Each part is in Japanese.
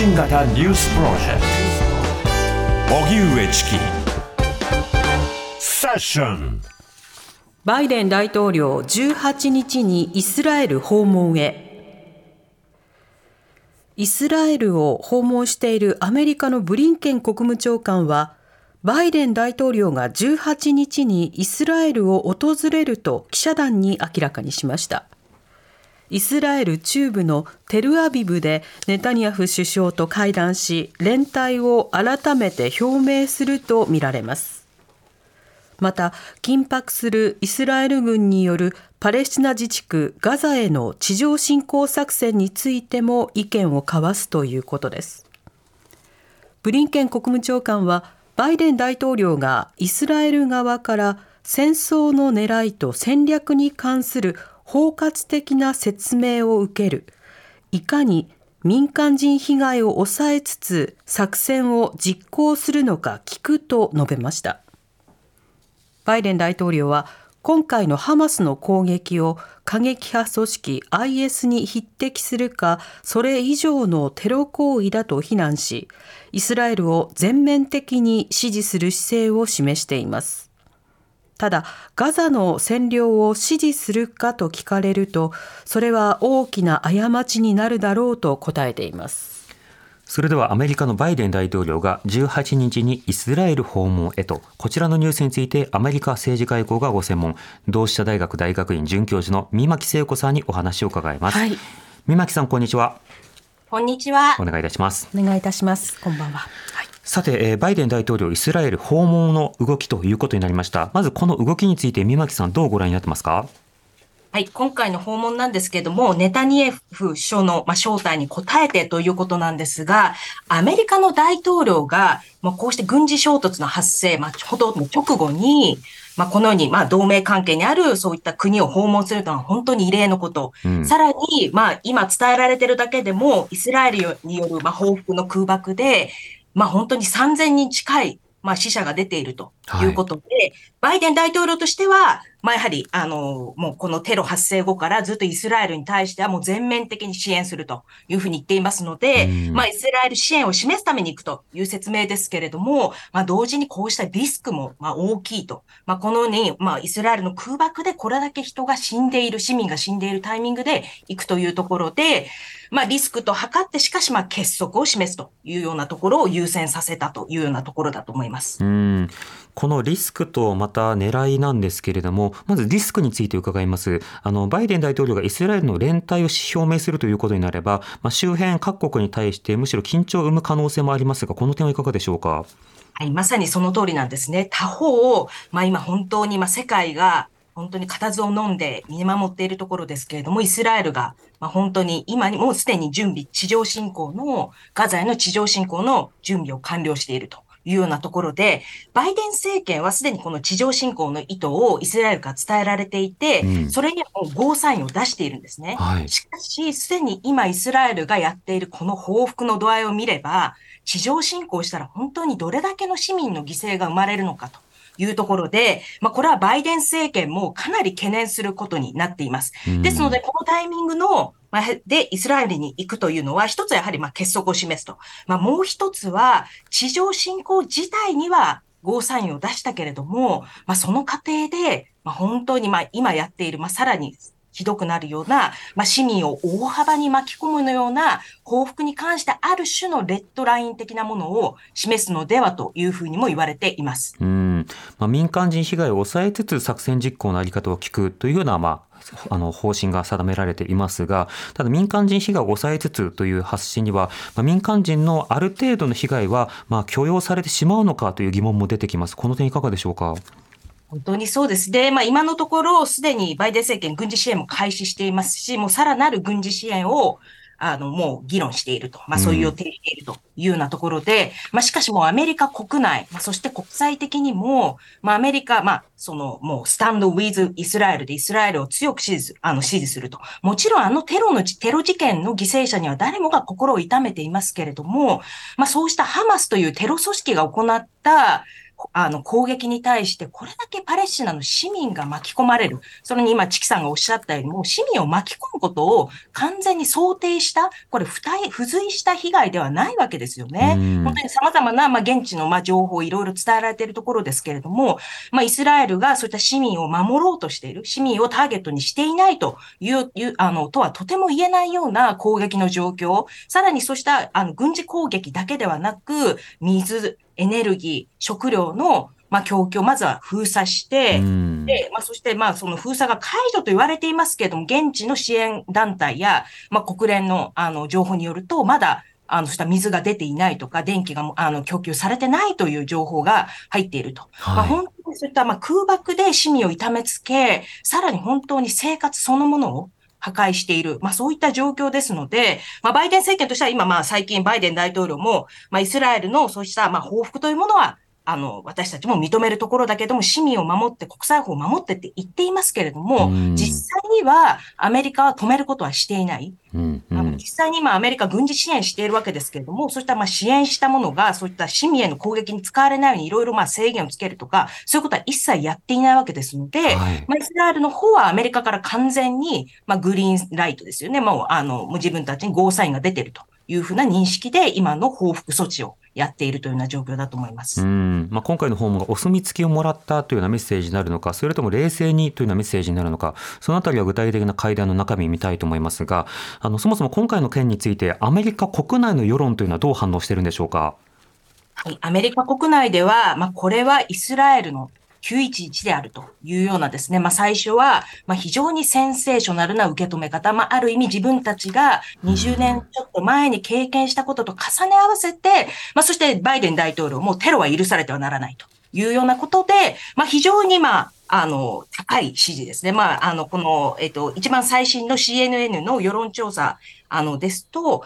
信型ニュースプロジェクト。荻上チキ。セッション。バイデン大統領18日にイスラエル訪問へ。イスラエルを訪問しているアメリカのブリンケン国務長官はバイデン大統領が18日にイスラエルを訪れると記者団に明らかにしました。イスラエル中部のテルアビブでネタニヤフ首相と会談し連帯を改めて表明するとみられます。また緊迫するイスラエル軍によるパレスチナ自治区ガザへの地上侵攻作戦についても意見を交わすということです。ブリンケン国務長官はバイデン大統領がイスラエル側から戦争の狙いと戦略に関する包括的な説明を受ける。いかに民間人被害を抑えつつ作戦を実行するのか聞くと述べました。バイデン大統領は今回のハマスの攻撃を過激派組織 IS に匹敵するかそれ以上のテロ行為だと非難しイスラエルを全面的に支持する姿勢を示しています。ただ、ガザの占領を支持するかと聞かれると、それは大きな過ちになるだろうと答えています。それではアメリカのバイデン大統領が18日にイスラエル訪問へと、こちらのニュースについてアメリカ政治外交がご専門、同志社大学大学院准教授の三巻聖子さんにお話を伺います。はい、三巻さん、こんにちは。こんにちは。お願いいたします。お願いいたします。こんばんは。はいさて、バイデン大統領、イスラエル訪問の動きということになりました。まずこの動きについて、三巻さん、どうご覧になってますか？はい、今回の訪問なんですけれども、ネタニエフ首相の、まあ、招待に応えてということなんですが、アメリカの大統領が、まあ、こうして軍事衝突の発生、まあ、ほどの直後に、まあ、このように、まあ、同盟関係にあるそういった国を訪問するのは本当に異例のこと。うん、さらに、まあ、今伝えられているだけでも、イスラエルによる、まあ、報復の空爆で、まあ本当に3000人近い、まあ死者が出ているということで、はい、バイデン大統領としては、まあ、やはり、あの、もうこのテロ発生後からずっとイスラエルに対してはもう全面的に支援するというふうに言っていますので、まあ、イスラエル支援を示すために行くという説明ですけれども、まあ、同時にこうしたリスクも、まあ、大きいと。まあ、このように、まあ、イスラエルの空爆でこれだけ人が死んでいる、市民が死んでいるタイミングで行くというところで、まあ、リスクと測って、しかし、まあ、結束を示すというようなところを優先させたというようなところだと思います。うんこのリスクとまた狙いなんですけれども、まずリスクについて伺います。あの、バイデン大統領がイスラエルの連帯を表明するということになれば、まあ、周辺各国に対してむしろ緊張を生む可能性もありますが、この点はいかがでしょうか？はい、まさにその通りなんですね。他方、まあ、今本当にま世界が本当に固唾を飲んで見守っているところですけれども、イスラエルが、まあ、本当に今にもうすでに準備、地上侵攻の、ガザへの地上侵攻の準備を完了していると。いうようなところで、バイデン政権はすでにこの地上侵攻の意図をイスラエルから伝えられていて、うん、それにはもうゴーサインを出しているんですね。はい、しかし、すでに今イスラエルがやっているこの報復の度合いを見れば、地上侵攻したら本当にどれだけの市民の犠牲が生まれるのかと。いうところで、まあ、これはバイデン政権もかなり懸念することになっています。ですので、このタイミングのまあ、で、イスラエルに行くというのは、一つはやはりまあ結束を示すと。まあ、もう一つは、地上侵攻自体にはゴーサインを出したけれども、まあ、その過程で、まあ、本当にまあ今やっている、まあ、さらにひどくなるような、まあ、市民を大幅に巻き込むのような報復に関してある種のレッドライン的なものを示すのではというふうにも言われています。うんまあ、民間人被害を抑えつつ作戦実行のあり方を聞くというような、まあ、あの方針が定められていますが、ただ民間人被害を抑えつつという発信には、まあ、民間人のある程度の被害は、まあ、許容されてしまうのかという疑問も出てきます。この点いかがでしょうか？本当にそうです。で、まあ今のところすでにバイデン政権軍事支援も開始していますし、もうさらなる軍事支援をあの、もう議論していると。まあそういう予定しているというようなところで、うん、まあしかしもうアメリカ国内、まあ、そして国際的にも、まあアメリカ、まあそのもうスタンドウィズイスラエルでイスラエルを強く支持する、あの支持すると。もちろんあのテロの、テロ事件の犠牲者には誰もが心を痛めていますけれども、まあそうしたハマスというテロ組織が行ったあの、攻撃に対して、これだけパレスチナの市民が巻き込まれる。それに今、チキさんがおっしゃったように、もう市民を巻き込むことを完全に想定した、これ、付帯、付随した被害ではないわけですよね。本当に様々な、まあ、現地の、まあ、情報をいろいろ伝えられているところですけれども、まあ、イスラエルがそういった市民を守ろうとしている、市民をターゲットにしていないという、いうあの、とはとても言えないような攻撃の状況、さらにそうした、あの、軍事攻撃だけではなく、水、エネルギー、食料のまあ、供給をまずは封鎖して、で、まあ、そして、まあ、その封鎖が解除と言われていますけれども、現地の支援団体や、まあ、国連の、あの、情報によると、まだ、あの、した水が出ていないとか、電気が、あの、供給されてないという情報が入っていると。はい、まあ、本当にそういった、まあ、空爆で市民を痛めつけ、さらに本当に生活そのものを、破壊している。まあそういった状況ですので、まあバイデン政権としては今まあ最近バイデン大統領も、まあイスラエルのそうしたまあ報復というものはあの、私たちも認めるところだけども、市民を守って、国際法を守ってって言っていますけれども、実際にはアメリカは止めることはしていない。うんうん、あの実際に今アメリカ軍事支援しているわけですけれども、そういったまあ支援したものが、そういった市民への攻撃に使われないようにいろいろまあ制限をつけるとか、そういうことは一切やっていないわけですので、はい、まあ、イスラエルの方はアメリカから完全に、まあ、グリーンライトですよね。もう、あの、自分たちにゴーサインが出てるというふうな認識で、今の報復措置をやっているというような状況だと思います。うんまあ、今回の訪問がお墨付きをもらったというようなメッセージになるのか、それとも冷静にというようなメッセージになるのか、そのあたりは具体的な会談の中身を見たいと思いますが、あのそもそも今回の件について、アメリカ国内の世論というのはどう反応しているんでしょうか？はい、アメリカ国内では、まあ、これはイスラエルの911であるというようなですね、まあ最初は、まあ非常にセンセーショナルな受け止め方、まあある意味自分たちが20年ちょっと前に経験したことと重ね合わせて、まあそしてバイデン大統領もテロは許されてはならないというようなことで、まあ非常にまあ、あの、高い支持ですね。まあ、あの、この、えっと、一番最新の CNN の世論調査、あの、ですと、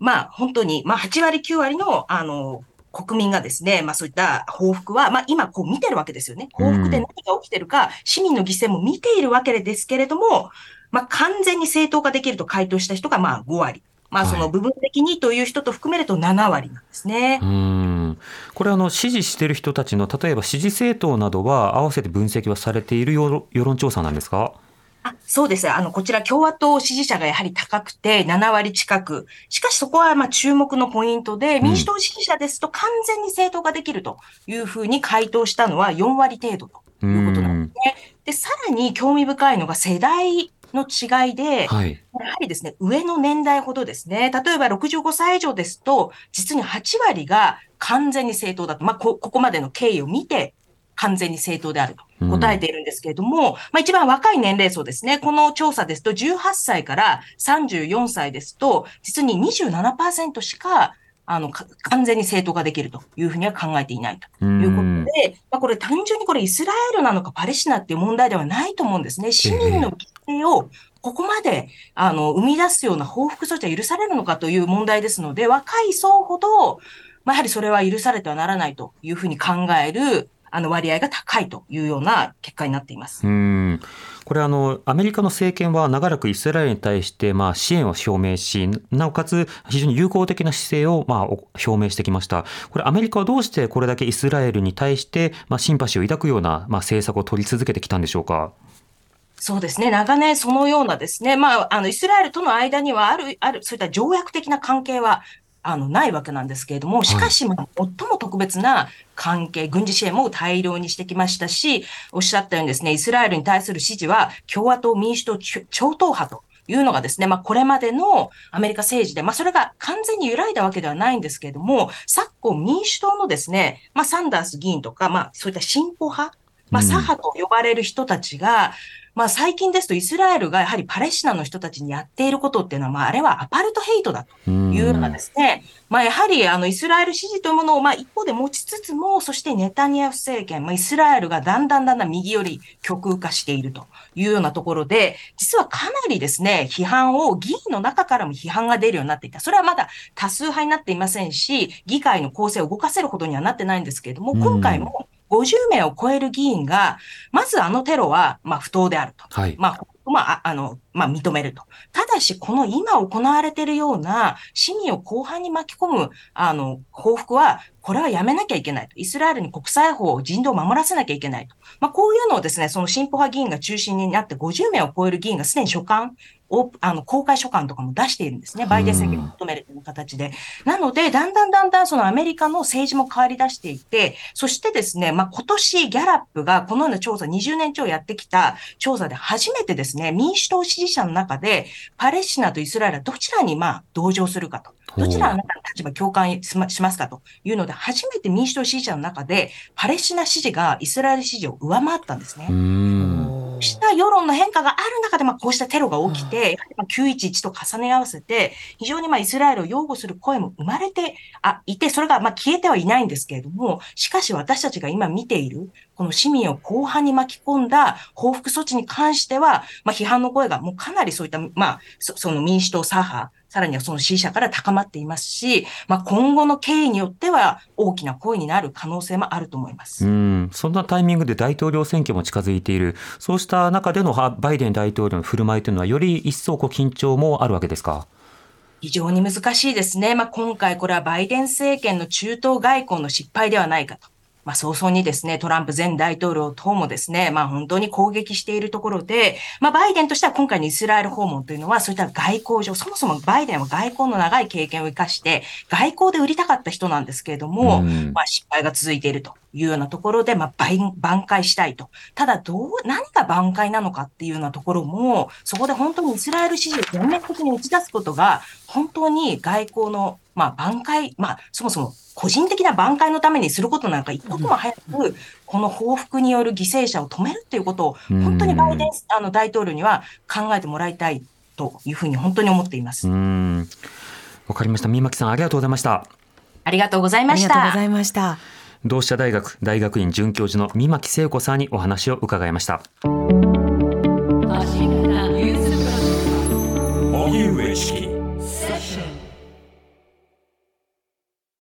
まあ、本当に、まあ、8割、9割の、あの、国民がですね、まあそういった報復は、まあ今こう見てるわけですよね。報復で何が起きてるか、市民の犠牲も見ているわけですけれども、まあ完全に正当化できると回答した人がまあ5割。まあその部分的にという人と含めると7割なんですね。はい、うんこれあの支持している人たちの例えば支持政党などは合わせて分析はされている世論調査なんですか？あそうです。あの、こちら共和党支持者がやはり高くて7割近く。しかしそこはまあ注目のポイントで、民主党支持者ですと完全に正当化できるというふうに回答したのは4割程度ということなんですね。で、さらに興味深いのが世代の違いで、はい、やはりですね、上の年代ほどですね、例えば65歳以上ですと、実に8割が完全に正当だと、まあこ、ここまでの経緯を見て完全に正当であると答えているんですけれども、うん、まあ一番若い年齢層ですね。この調査ですと18歳から34歳ですと、実に27%しかあの、完全に正当化できるというふうには考えていないということで、まあ、これ単純にこれイスラエルなのかパレスチナっていう問題ではないと思うんですね。市民の犠牲をここまで、あの、生み出すような報復措置は許されるのかという問題ですので、若い層ほど、まあ、やはりそれは許されてはならないというふうに考える、あの割合が高いというような結果になっています。うんこれあの、アメリカの政権は長らくイスラエルに対してまあ支援を表明し、なおかつ非常に友好的な姿勢をまあ表明してきました。これ、アメリカはどうしてこれだけイスラエルに対してまあシンパシーを抱くようなまあ政策を取り続けてきたんでしょうか？そうですね。長年そのようなですね、まあ、あの、イスラエルとの間にはある、ある、そういった条約的な関係はあの、ないわけなんですけれども、しかし、まあ、最も特別な関係、軍事支援も大量にしてきましたし、おっしゃったようにですね、イスラエルに対する支持は、共和党、民主党、超党派というのがですね、まあ、これまでのアメリカ政治で、まあ、それが完全に揺らいだわけではないんですけれども、昨今民主党のですね、まあ、サンダース議員とか、まあ、そういった進歩派、まあ、左派と呼ばれる人たちが、うんまあ最近ですとイスラエルがやはりパレスチナの人たちにやっていることっていうのは、まああれはアパルトヘイトだというようなですね、まあやはりあのイスラエル支持というものをまあ一方で持ちつつも、そしてネタニヤフ政権、まあイスラエルがだんだんだんだん右寄り極右化しているというようなところで、実はかなりですね、批判を議員の中からも批判が出るようになっていた。それはまだ多数派になっていませんし、議会の構成を動かせるほどにはなってないんですけれども、今回も50名を超える議員が、まずあのテロは、まあ、不当であると。はい。まあ、まあ、あの、まあ、認めると。ただし、この今行われているような市民を後半に巻き込む、あの、報復は、これはやめなきゃいけないと。イスラエルに国際法、人道を守らせなきゃいけないと。まあ、こういうのをですね、その進歩派議員が中心になって50名を超える議員がすでに書簡を、あの、公開書簡とかも出しているんですね。バイデン政権に求めるという形で。なので、だんだんだんだんそのアメリカの政治も変わり出していて、そしてですね、まあ、今年ギャラップがこのような調査、20年超やってきた調査で初めてですね、民主党支持者の中で、パレスチナとイスラエルはどちらにまあ同情するかと。どちらあなたの立場共感しますかというので、初めて民主党支持者の中で、パレスチナ支持がイスラエル支持を上回ったんですね。した世論の変化がある中で、まあ、こうしたテロが起きて、まあ、911と重ね合わせて、非常にまあイスラエルを擁護する声も生まれてあいて、それがまあ消えてはいないんですけれども、しかし私たちが今見ている、この市民を後半に巻き込んだ報復措置に関しては、まあ、批判の声がもうかなりそういった、まあ、その民主党左派、さらにはその支持者から高まっていますし、まあ、今後の経緯によっては大きな声になる可能性もあると思いますうんそんなタイミングで大統領選挙も近づいている、そうした中でのバイデン大統領の振る舞いというのは、より一層こう緊張もあるわけですか？非常に難しいですね。まあ、今回これはバイデン政権の中東外交の失敗ではないかと。まあ、早々にですね、トランプ前大統領等もですね、まあ、本当に攻撃しているところで、まあ、バイデンとしては今回のイスラエル訪問というのは、そういった外交上、そもそもバイデンは外交の長い経験を生かして、外交で売りたかった人なんですけれども、まあ、失敗が続いているというようなところで、まあ、挽回したいと。ただ、どう、何が挽回なのかっていうようなところも、そこで本当にイスラエル支持を全面的に打ち出すことが、本当に外交の、まあ、挽回、まあ、そもそも個人的な挽回のためにすることなんか一刻も早く、この報復による犠牲者を止めるっていうことを、本当にバイデンあの大統領には考えてもらいたいというふうに本当に思っています。わかりました。三巻さん、ありがとうございました。ありがとうございました。ありがとうございました。同志社大学大学院准教授の三巻聖子さんにお話を伺いました。荻上チキ